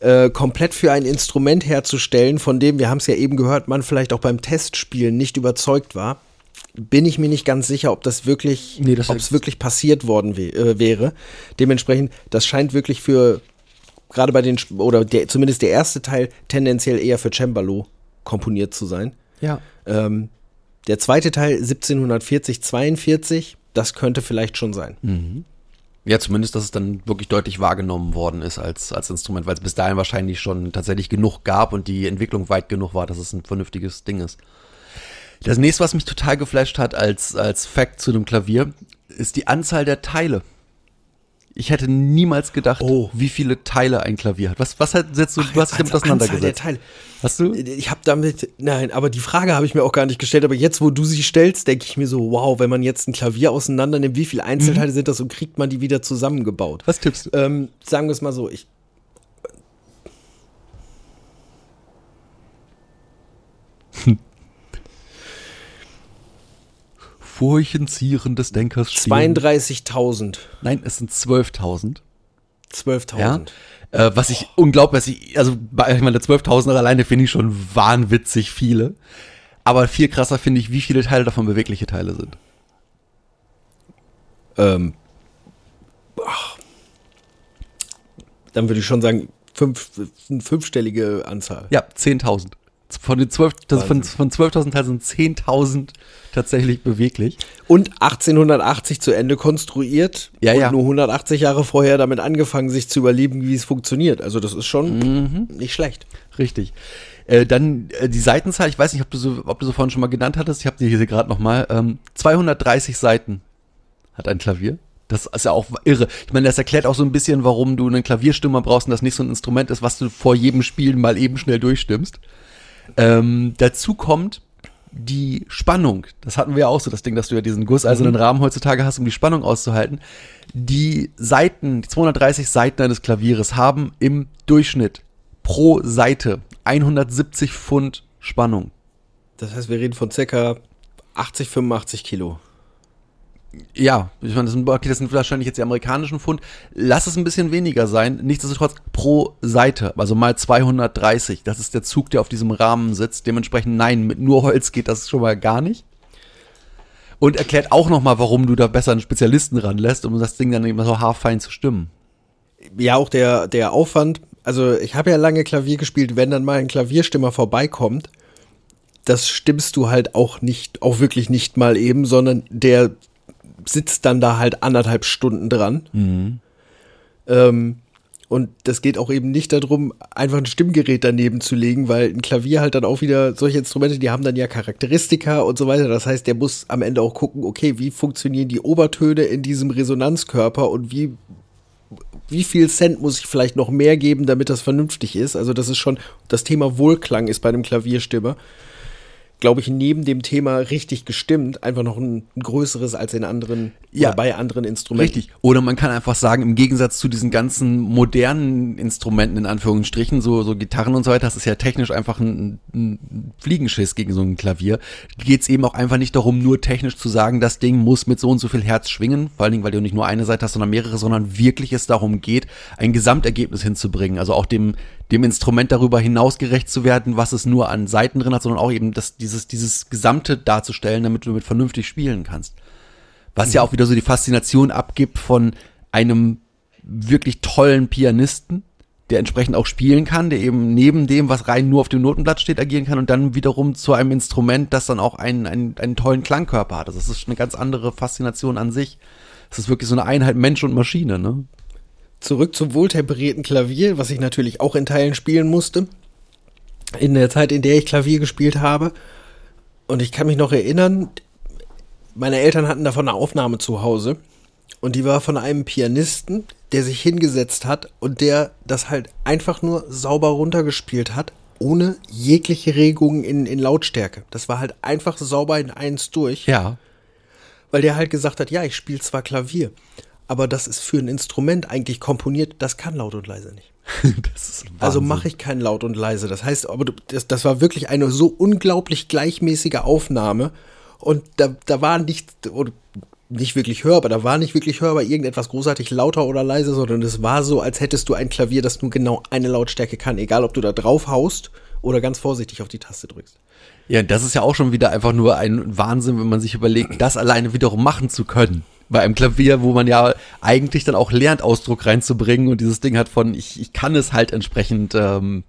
[SPEAKER 2] äh, komplett für ein Instrument herzustellen, von dem, wir haben es ja eben gehört, man vielleicht auch beim Testspielen nicht überzeugt war. Bin ich mir nicht ganz sicher, ob das wirklich,
[SPEAKER 1] Nee,
[SPEAKER 2] ob es wirklich passiert worden wä- äh, wäre. Dementsprechend, das scheint wirklich für gerade bei den, oder der, zumindest der erste Teil, tendenziell eher für Cembalo komponiert zu sein.
[SPEAKER 1] Ja.
[SPEAKER 2] Ähm, der zweite Teil 1740, 42, das könnte vielleicht schon sein.
[SPEAKER 1] Ja, zumindest, dass es dann wirklich deutlich wahrgenommen worden ist als, als Instrument, weil es bis dahin wahrscheinlich schon tatsächlich genug gab und die Entwicklung weit genug war, dass es ein vernünftiges Ding ist. Das nächste, was mich total geflasht hat als, als Fact zu dem Klavier, ist die Anzahl der Teile. Ich hätte niemals gedacht,
[SPEAKER 2] Oh.
[SPEAKER 1] wie viele Teile ein Klavier hat. Was, was hat, setzt du, du hast dich damit auseinandergesetzt?
[SPEAKER 2] Teile.
[SPEAKER 1] Hast du?
[SPEAKER 2] Ich habe damit, nein, aber die Frage habe ich mir auch gar nicht gestellt. Aber jetzt, wo du sie stellst, denke ich mir so, wow, wenn man jetzt ein Klavier auseinander nimmt, wie viele Einzelteile sind das und kriegt man die wieder zusammengebaut?
[SPEAKER 1] Was tippst du?
[SPEAKER 2] Ähm, sagen wir es mal so, ich.
[SPEAKER 1] Furchenzieren des Denkers stehen.
[SPEAKER 2] 32.000.
[SPEAKER 1] Nein, es sind 12.000.
[SPEAKER 2] 12.000.
[SPEAKER 1] Ja. Äh, was ich unglaublich, was ich, also ich meine, 12.000er alleine finde ich schon wahnwitzig viele. Aber viel krasser finde ich, wie viele Teile davon bewegliche Teile sind.
[SPEAKER 2] Ähm, ach, dann würde ich schon sagen, fünf, eine fünfstellige Anzahl.
[SPEAKER 1] Ja, 10.000. Von den 12, das von, von 12.000 Teilen sind 10.000 tatsächlich beweglich.
[SPEAKER 2] Und 1880 zu Ende konstruiert
[SPEAKER 1] Ja,
[SPEAKER 2] und
[SPEAKER 1] ja.
[SPEAKER 2] nur 180 Jahre vorher damit angefangen, sich zu überleben, wie es funktioniert. Also das ist schon
[SPEAKER 1] Mhm.
[SPEAKER 2] nicht schlecht.
[SPEAKER 1] Richtig. Äh, dann äh, die Seitenzahl, ich weiß nicht, ob du so, ob du so vorhin schon mal genannt hattest, ich habe die hier gerade nochmal. Ähm, 230 Seiten hat ein Klavier. Das ist ja auch irre. Ich meine, das erklärt auch so ein bisschen, warum du einen Klavierstimmer brauchst und das nicht so ein Instrument ist, was du vor jedem Spiel mal eben schnell durchstimmst. Ähm, dazu kommt die Spannung. Das hatten wir ja auch so, das Ding, dass du ja diesen gusseisernen Rahmen heutzutage hast, um die Spannung auszuhalten. Die Seiten, die 230 Seiten eines Klavieres haben im Durchschnitt pro Seite 170 Pfund Spannung.
[SPEAKER 2] Das heißt, wir reden von circa 80, 85 Kilo.
[SPEAKER 1] Ja, ich meine, das sind, okay, das sind wahrscheinlich jetzt die amerikanischen Pfund. Lass es ein bisschen weniger sein. Nichtsdestotrotz pro Seite, also mal 230. Das ist der Zug, der auf diesem Rahmen sitzt. Dementsprechend, nein, mit nur Holz geht das schon mal gar nicht. Und erklärt auch nochmal, warum du da besser einen Spezialisten ranlässt, um das Ding dann immer so haarfein zu stimmen.
[SPEAKER 2] Ja, auch der, der Aufwand. Also, ich habe ja lange Klavier gespielt. Wenn dann mal ein Klavierstimmer vorbeikommt, das stimmst du halt auch nicht, auch wirklich nicht mal eben, sondern der sitzt dann da halt anderthalb Stunden dran. Ähm, und das geht auch eben nicht darum, einfach ein Stimmgerät daneben zu legen, weil ein Klavier halt dann auch wieder solche Instrumente, die haben dann ja Charakteristika und so weiter. Das heißt, der muss am Ende auch gucken, okay, wie funktionieren die Obertöne in diesem Resonanzkörper und wie, wie viel Cent muss ich vielleicht noch mehr geben, damit das vernünftig ist. Also das ist schon, das Thema Wohlklang ist bei einem Klavierstimmer glaube ich, neben dem Thema richtig gestimmt, einfach noch ein, größeres als in anderen,
[SPEAKER 1] Ja.
[SPEAKER 2] bei anderen Instrumenten.
[SPEAKER 1] Richtig. Oder man kann einfach sagen, im Gegensatz zu diesen ganzen modernen Instrumenten, in Anführungsstrichen, so, so Gitarren und so weiter, das ist ja technisch einfach ein, ein Fliegenschiss gegen so ein Klavier, geht es eben auch einfach nicht darum, nur technisch zu sagen, das Ding muss mit so und so viel Herz schwingen, vor allen Dingen, weil du nicht nur eine Seite hast, sondern mehrere, sondern wirklich es darum geht, ein Gesamtergebnis hinzubringen. Also auch dem, dem Instrument darüber hinaus gerecht zu werden, was es nur an Seiten drin hat, sondern auch eben das, dieses, dieses Gesamte darzustellen, damit du damit vernünftig spielen kannst. Was ja auch wieder so die Faszination abgibt von einem wirklich tollen Pianisten, der entsprechend auch spielen kann, der eben neben dem, was rein nur auf dem Notenblatt steht, agieren kann und dann wiederum zu einem Instrument, das dann auch einen, einen, einen tollen Klangkörper hat. Also das ist eine ganz andere Faszination an sich. Es ist wirklich so eine Einheit Mensch und Maschine, ne?
[SPEAKER 2] Zurück zum wohltemperierten Klavier, was ich natürlich auch in Teilen spielen musste. In der Zeit, in der ich Klavier gespielt habe. Und ich kann mich noch erinnern, meine Eltern hatten davon eine Aufnahme zu Hause. Und die war von einem Pianisten, der sich hingesetzt hat und der das halt einfach nur sauber runtergespielt hat, ohne jegliche Regung in, in Lautstärke. Das war halt einfach sauber in eins durch.
[SPEAKER 1] Ja.
[SPEAKER 2] weil der halt gesagt hat, ja, ich spiele zwar Klavier, aber das ist für ein Instrument eigentlich komponiert, das kann laut und leise nicht. *laughs* Also mache ich kein laut und leise. Das heißt, aber du- das, das war wirklich eine so unglaublich gleichmäßige Aufnahme und da, da war nicht, nicht wirklich hörbar, da war nicht wirklich hörbar irgendetwas großartig lauter oder leise, sondern es war so, als hättest du ein Klavier, das nur genau eine Lautstärke kann, egal ob du da drauf haust oder ganz vorsichtig auf die Taste drückst.
[SPEAKER 1] Ja, das ist ja auch schon wieder einfach nur ein Wahnsinn, wenn man sich überlegt, das alleine wiederum machen zu können. Bei einem Klavier, wo man ja eigentlich dann auch lernt, Ausdruck reinzubringen und dieses Ding hat von, ich, ich kann es halt entsprechend ähm,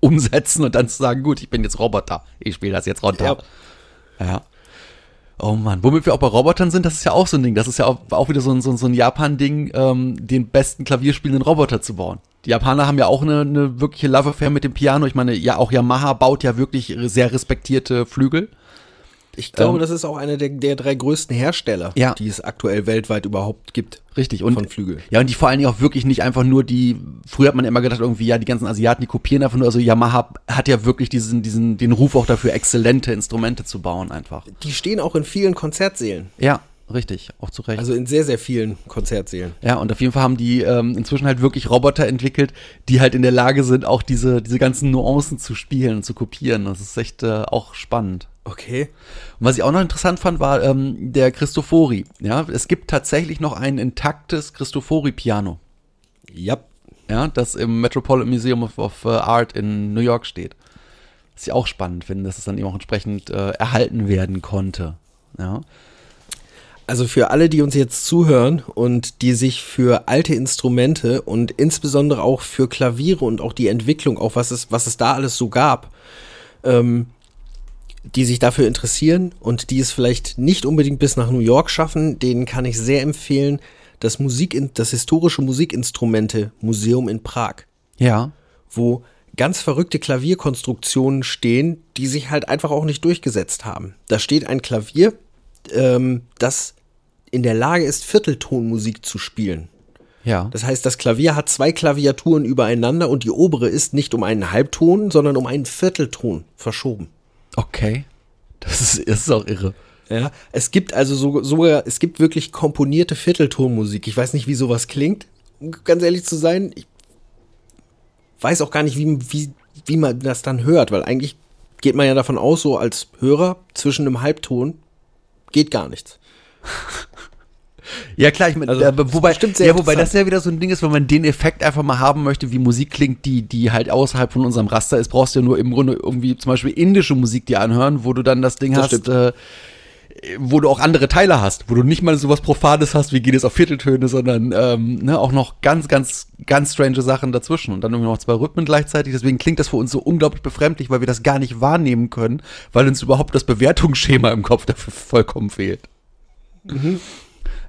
[SPEAKER 1] umsetzen und dann zu sagen, gut, ich bin jetzt Roboter, ich spiele das jetzt runter. Ja. Oh Mann, womit wir auch bei Robotern sind, das ist ja auch so ein Ding. Das ist ja auch, auch wieder so ein, so ein, so ein Japan-Ding, ähm, den besten klavierspielenden Roboter zu bauen. Die Japaner haben ja auch eine, eine wirkliche Love-Affair mit dem Piano. Ich meine, ja, auch Yamaha baut ja wirklich sehr respektierte Flügel.
[SPEAKER 2] Ich glaube,
[SPEAKER 1] Ähm,
[SPEAKER 2] das ist auch einer der, der drei größten Hersteller,
[SPEAKER 1] Ja.
[SPEAKER 2] die es aktuell weltweit überhaupt gibt.
[SPEAKER 1] Richtig. Und,
[SPEAKER 2] Von Flügel.
[SPEAKER 1] Ja, und die vor allen Dingen auch wirklich nicht einfach nur die, früher hat man immer gedacht, irgendwie, ja, die ganzen Asiaten, die kopieren einfach nur, also Yamaha hat ja wirklich diesen, diesen, den Ruf auch dafür, exzellente Instrumente zu bauen einfach.
[SPEAKER 2] Die stehen auch in vielen Konzertsälen.
[SPEAKER 1] Ja, richtig, auch zu Recht.
[SPEAKER 2] Also in sehr, sehr vielen Konzertsälen.
[SPEAKER 1] Ja, und auf jeden Fall haben die ähm, inzwischen halt wirklich Roboter entwickelt, die halt in der Lage sind, auch diese, diese ganzen Nuancen zu spielen und zu kopieren. Das ist echt äh, auch spannend.
[SPEAKER 2] Okay.
[SPEAKER 1] Und was ich auch noch interessant fand, war ähm, der Cristofori. Ja, es gibt tatsächlich noch ein intaktes Cristofori-Piano.
[SPEAKER 2] Ja.
[SPEAKER 1] Ja, das im Metropolitan Museum of, of äh, Art in New York steht. Was ich auch spannend finde, dass es dann eben auch entsprechend äh, erhalten werden konnte. Ja.
[SPEAKER 2] Also für alle, die uns jetzt zuhören und die sich für alte Instrumente und insbesondere auch für Klaviere und auch die Entwicklung, auch was es, was es da alles so gab, ähm, die sich dafür interessieren und die es vielleicht nicht unbedingt bis nach New York schaffen, denen kann ich sehr empfehlen, das Musik, das historische Musikinstrumente Museum in Prag.
[SPEAKER 1] Ja.
[SPEAKER 2] wo ganz verrückte Klavierkonstruktionen stehen, die sich halt einfach auch nicht durchgesetzt haben. Da steht ein Klavier, ähm, das in der Lage ist, Vierteltonmusik zu spielen.
[SPEAKER 1] Ja.
[SPEAKER 2] Das heißt, das Klavier hat zwei Klaviaturen übereinander und die obere ist nicht um einen Halbton, sondern um einen Viertelton verschoben.
[SPEAKER 1] Okay. Das ist, das ist auch irre.
[SPEAKER 2] Ja, es gibt also so, sogar, es gibt wirklich komponierte Vierteltonmusik. Ich weiß nicht, wie sowas klingt, um ganz ehrlich zu sein. Ich weiß auch gar nicht, wie, wie, wie man das dann hört, weil eigentlich geht man ja davon aus, so als Hörer zwischen einem Halbton geht gar nichts. *laughs*
[SPEAKER 1] Ja klar, ich meine,
[SPEAKER 2] Also,
[SPEAKER 1] äh, wobei, ja, wobei das ja wieder so ein Ding ist, wenn man den Effekt einfach mal haben möchte, wie Musik klingt, die, die halt außerhalb von unserem Raster ist, brauchst du ja nur im Grunde irgendwie zum Beispiel indische Musik dir anhören, wo du dann das Ding
[SPEAKER 2] Das
[SPEAKER 1] hast, äh, wo du auch andere Teile hast, wo du nicht mal sowas Profanes hast, wie geht es auf Vierteltöne, sondern ähm, ne, auch noch ganz, ganz, ganz strange Sachen dazwischen und dann irgendwie noch zwei Rhythmen gleichzeitig. Deswegen klingt das für uns so unglaublich befremdlich, weil wir das gar nicht wahrnehmen können, weil uns überhaupt das Bewertungsschema im Kopf dafür vollkommen fehlt.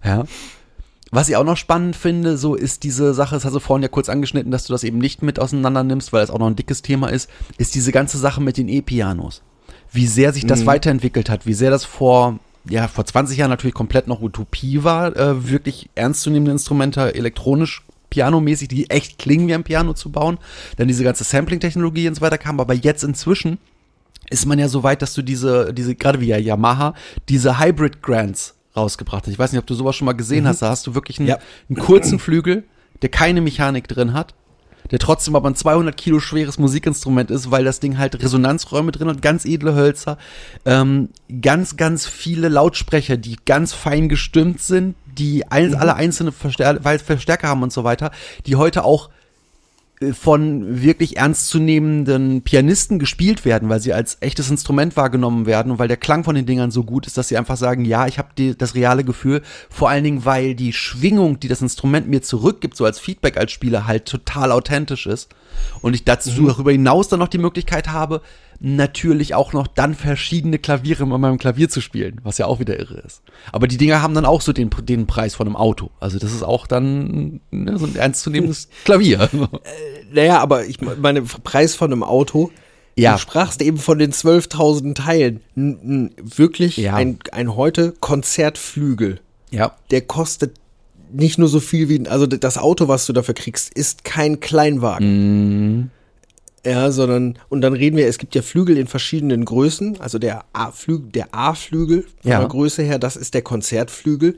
[SPEAKER 1] Ja. Was ich auch noch spannend finde, so ist diese Sache, das hast du vorhin ja kurz angeschnitten, dass du das eben nicht mit auseinander nimmst, weil es auch noch ein dickes Thema ist, ist diese ganze Sache mit den E-Pianos. Wie sehr sich das weiterentwickelt hat, wie sehr das vor, ja, vor 20 Jahren natürlich komplett noch Utopie war, äh, wirklich ernstzunehmende Instrumente elektronisch pianomäßig, die echt klingen wie ein Piano zu bauen. Dann diese ganze Sampling-Technologie und so weiter kam, aber jetzt inzwischen ist man ja so weit, dass du diese, diese, gerade wie ja Yamaha, diese Hybrid Grants rausgebracht hast. Ich weiß nicht, ob du sowas schon mal gesehen hast. Da hast du wirklich einen,
[SPEAKER 2] Ja.
[SPEAKER 1] einen kurzen Flügel, der keine Mechanik drin hat, der trotzdem aber ein 200 Kilo schweres Musikinstrument ist, weil das Ding halt Resonanzräume drin hat, ganz edle Hölzer, ähm, ganz, ganz viele Lautsprecher, die ganz fein gestimmt sind, die ein, alle einzelne Verstär weil Verstärker haben und so weiter, die heute auch von wirklich ernstzunehmenden Pianisten gespielt werden, weil sie als echtes Instrument wahrgenommen werden und weil der Klang von den Dingern so gut ist, dass sie einfach sagen, ja, ich habe das reale Gefühl, vor allen Dingen, weil die Schwingung, die das Instrument mir zurückgibt, so als Feedback als Spieler halt total authentisch ist und ich dazu darüber hinaus dann noch die Möglichkeit habe, natürlich auch noch dann verschiedene Klaviere mit meinem Klavier zu spielen, was ja auch wieder irre ist. Aber die Dinger haben dann auch so den, den Preis von einem Auto. Also das ist auch dann ne, so ein ernstzunehmendes *laughs* Klavier.
[SPEAKER 2] Naja, aber ich meine, Preis von einem Auto.
[SPEAKER 1] Ja.
[SPEAKER 2] Du sprachst eben von den 12.000 Teilen. N n wirklich
[SPEAKER 1] Ja.
[SPEAKER 2] ein, ein heute Konzertflügel.
[SPEAKER 1] Ja.
[SPEAKER 2] Der kostet nicht nur so viel wie, also das Auto, was du dafür kriegst, ist kein Kleinwagen.
[SPEAKER 1] Mhm.
[SPEAKER 2] Ja, sondern, und dann reden wir, es gibt ja Flügel in verschiedenen Größen. Also der A-Flügel, der A-Flügel von
[SPEAKER 1] Ja.
[SPEAKER 2] der Größe her, das ist der Konzertflügel.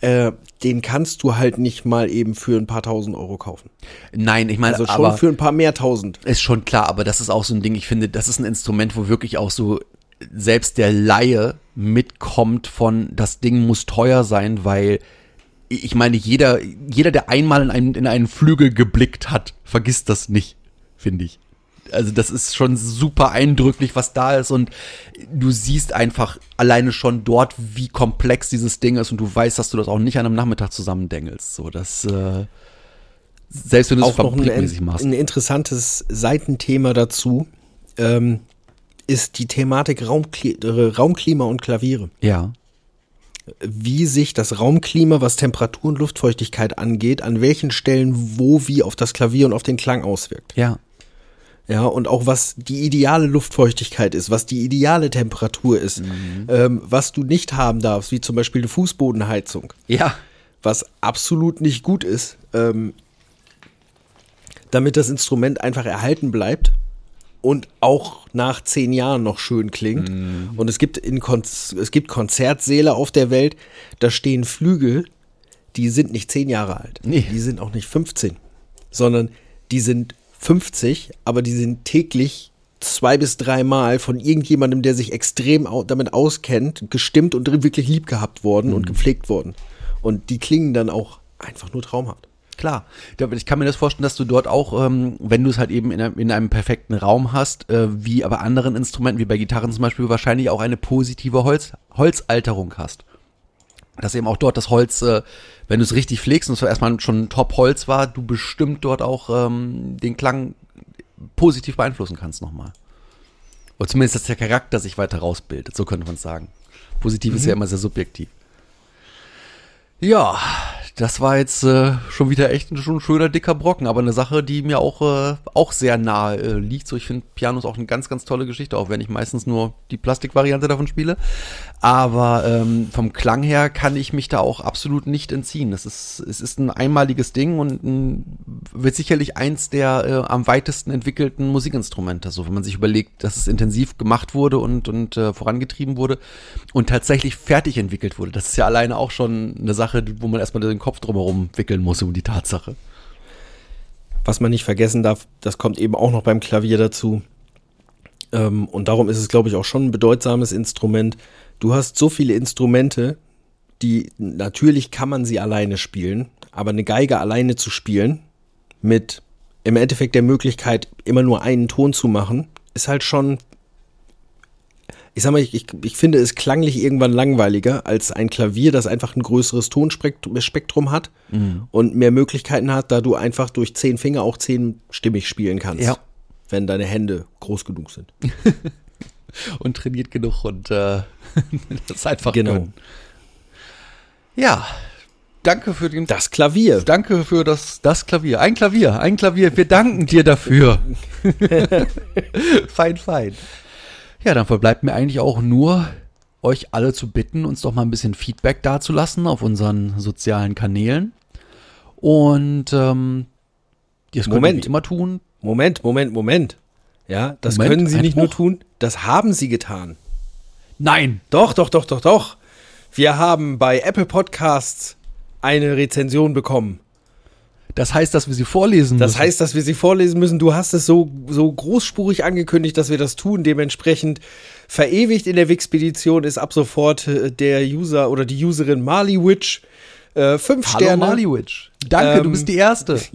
[SPEAKER 2] Äh, den kannst du halt nicht mal eben für ein paar tausend Euro kaufen.
[SPEAKER 1] Nein, ich meine,
[SPEAKER 2] Also schon
[SPEAKER 1] aber
[SPEAKER 2] für ein paar mehr tausend.
[SPEAKER 1] ist schon klar, aber das ist auch so ein Ding, ich finde, das ist ein Instrument, wo wirklich auch so selbst der Laie mitkommt von, das Ding muss teuer sein, weil ich meine, jeder, jeder, der einmal in einen, in einen Flügel geblickt hat, vergisst das nicht, finde ich. Also das ist schon super eindrücklich, was da ist und du siehst einfach alleine schon dort, wie komplex dieses Ding ist und du weißt, dass du das auch nicht an einem Nachmittag zusammendengelst. So, das, äh, selbst wenn du es
[SPEAKER 2] Auch noch ein,
[SPEAKER 1] fabrikmäßig machst.
[SPEAKER 2] ein interessantes Seitenthema dazu ähm, ist die Thematik Raumkli äh, Raumklima und Klaviere.
[SPEAKER 1] Ja.
[SPEAKER 2] Wie sich das Raumklima, was Temperatur und Luftfeuchtigkeit angeht, an welchen Stellen wo wie auf das Klavier und auf den Klang auswirkt.
[SPEAKER 1] Ja.
[SPEAKER 2] Ja, und auch was die ideale Luftfeuchtigkeit ist, was die ideale Temperatur ist,
[SPEAKER 1] Mhm.
[SPEAKER 2] ähm, was du nicht haben darfst, wie zum Beispiel eine Fußbodenheizung.
[SPEAKER 1] Ja.
[SPEAKER 2] was absolut nicht gut ist, ähm, damit das Instrument einfach erhalten bleibt und auch nach zehn Jahren noch schön klingt. Und es gibt, in es gibt Konzertsäle auf der Welt, da stehen Flügel, die sind nicht zehn Jahre alt.
[SPEAKER 1] Nee.
[SPEAKER 2] Die sind auch nicht 15, sondern die sind 50, aber die sind täglich zwei bis dreimal von irgendjemandem, der sich extrem au damit auskennt, gestimmt und wirklich lieb gehabt worden und gepflegt worden. Und die klingen dann auch einfach nur traumhaft.
[SPEAKER 1] Klar, ich kann mir das vorstellen, dass du dort auch, ähm, wenn du es halt eben in einem, in einem perfekten Raum hast, äh, wie aber anderen Instrumenten, wie bei Gitarren zum Beispiel, wahrscheinlich auch eine positive Holz, Holzalterung hast. Dass eben auch dort das Holz, äh, wenn du es richtig pflegst und es erstmal schon Top-Holz war, du bestimmt dort auch ähm, den Klang positiv beeinflussen kannst nochmal. Oder zumindest, dass der Charakter sich weiter rausbildet, so könnte man es sagen. Positiv ist ja immer sehr subjektiv. Ja, das war jetzt äh, schon wieder echt ein, schon schöner dicker Brocken, aber eine Sache, die mir auch, äh, auch sehr nahe äh, liegt. So, ich finde Piano ist auch eine ganz, ganz tolle Geschichte, auch wenn ich meistens nur die Plastikvariante davon spiele. Aber ähm, vom Klang her kann ich mich da auch absolut nicht entziehen. Es ist, es ist ein einmaliges Ding und ein, wird sicherlich eins der äh, am weitesten entwickelten Musikinstrumente. So, wenn man sich überlegt, dass es intensiv gemacht wurde und, und äh, vorangetrieben wurde und tatsächlich fertig entwickelt wurde. Das ist ja alleine auch schon eine Sache, wo man erstmal den Kopf drumherum wickeln muss um die Tatsache.
[SPEAKER 2] Was man nicht vergessen darf, das kommt eben auch noch beim Klavier dazu. Ähm, und darum ist es, glaube ich, auch schon ein bedeutsames Instrument. Du hast so viele Instrumente, die natürlich kann man sie alleine spielen, aber eine Geige alleine zu spielen, mit im Endeffekt der Möglichkeit, immer nur einen Ton zu machen, ist halt schon. Ich sag mal, ich, ich, ich finde es klanglich irgendwann langweiliger als ein Klavier, das einfach ein größeres Tonspektrum hat und mehr Möglichkeiten hat, da du einfach durch zehn Finger auch zehnstimmig spielen kannst.
[SPEAKER 1] Ja.
[SPEAKER 2] Wenn deine Hände groß genug sind. *laughs*
[SPEAKER 1] Und trainiert genug und äh, *laughs* das einfach
[SPEAKER 2] Genau.
[SPEAKER 1] können. Ja, danke für den
[SPEAKER 2] Das Klavier.
[SPEAKER 1] Danke für das, das Klavier. Ein Klavier, ein Klavier. Wir danken dir dafür. *laughs* fein, fein. Ja, dann verbleibt mir eigentlich auch nur, euch alle zu bitten, uns doch mal ein bisschen Feedback dazulassen auf unseren sozialen Kanälen. Und ähm, das
[SPEAKER 2] Moment.
[SPEAKER 1] wie immer tun.
[SPEAKER 2] Moment, Moment, Moment. Ja, das
[SPEAKER 1] Moment,
[SPEAKER 2] können sie nicht nur
[SPEAKER 1] Einbruch?
[SPEAKER 2] tun, das haben sie getan.
[SPEAKER 1] Nein!
[SPEAKER 2] Doch, doch, doch, doch, doch. Wir haben bei Apple Podcasts eine Rezension bekommen.
[SPEAKER 1] Das heißt, dass wir sie vorlesen
[SPEAKER 2] Das
[SPEAKER 1] müssen.
[SPEAKER 2] heißt, dass wir sie vorlesen müssen. Du hast es so, so großspurig angekündigt, dass wir das tun. Dementsprechend verewigt in der Wixpedition ist ab sofort äh, der User oder die Userin Marley Witch. Äh, fünf
[SPEAKER 1] Hallo
[SPEAKER 2] Sterne.
[SPEAKER 1] Maliwitch. Danke, du
[SPEAKER 2] Ähm,
[SPEAKER 1] bist die Erste. *laughs*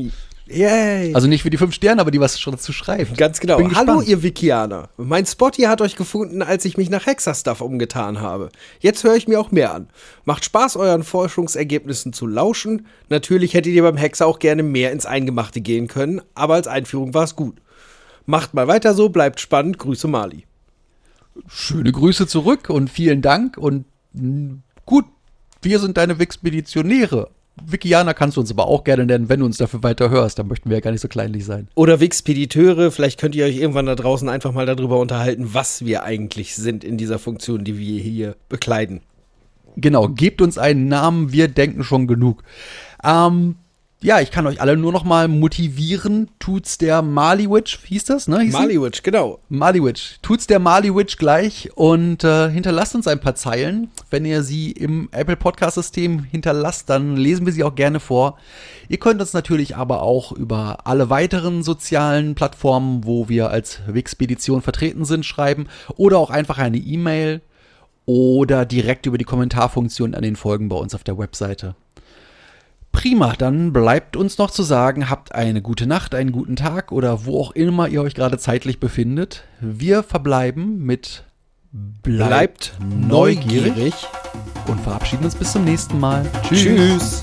[SPEAKER 2] Yay.
[SPEAKER 1] Also nicht für die fünf Sterne, aber die was schon zu schreiben.
[SPEAKER 2] Ganz genau. Hallo,
[SPEAKER 1] gespannt.
[SPEAKER 2] ihr Wikianer. Mein Spotty hat euch gefunden, als ich mich nach Hexerstuff umgetan habe. Jetzt höre ich mir auch mehr an. Macht Spaß, euren Forschungsergebnissen zu lauschen. Natürlich hättet ihr beim Hexer auch gerne mehr ins Eingemachte gehen können, aber als Einführung war es gut. Macht mal weiter so, bleibt spannend. Grüße Mali.
[SPEAKER 1] Schöne Grüße zurück und vielen Dank und mh, gut, wir sind deine Wixpeditionäre. Wikianer kannst du uns aber auch gerne nennen, wenn du uns dafür weiter hörst. Dann möchten wir ja gar nicht so kleinlich sein.
[SPEAKER 2] Oder Wixpediteure, vielleicht könnt ihr euch irgendwann da draußen einfach mal darüber unterhalten, was wir eigentlich sind in dieser Funktion, die wir hier bekleiden.
[SPEAKER 1] Genau, gebt uns einen Namen, wir denken schon genug. Ähm, ja, ich kann euch alle nur noch mal motivieren. Tut's der Maliwitch, hieß das, ne? Hieß?
[SPEAKER 2] Maliwitch, genau.
[SPEAKER 1] Maliwitch. Tut's der Maliwitch gleich und äh, hinterlasst uns ein paar Zeilen. Wenn ihr sie im Apple Podcast System hinterlasst, dann lesen wir sie auch gerne vor. Ihr könnt uns natürlich aber auch über alle weiteren sozialen Plattformen, wo wir als Wixpedition vertreten sind, schreiben oder auch einfach eine E-Mail oder direkt über die Kommentarfunktion an den Folgen bei uns auf der Webseite. Prima, dann bleibt uns noch zu sagen, habt eine gute Nacht, einen guten Tag oder wo auch immer ihr euch gerade zeitlich befindet. Wir verbleiben mit
[SPEAKER 2] Bleibt neugierig.
[SPEAKER 1] und verabschieden uns bis zum nächsten Mal.
[SPEAKER 2] Tschüss.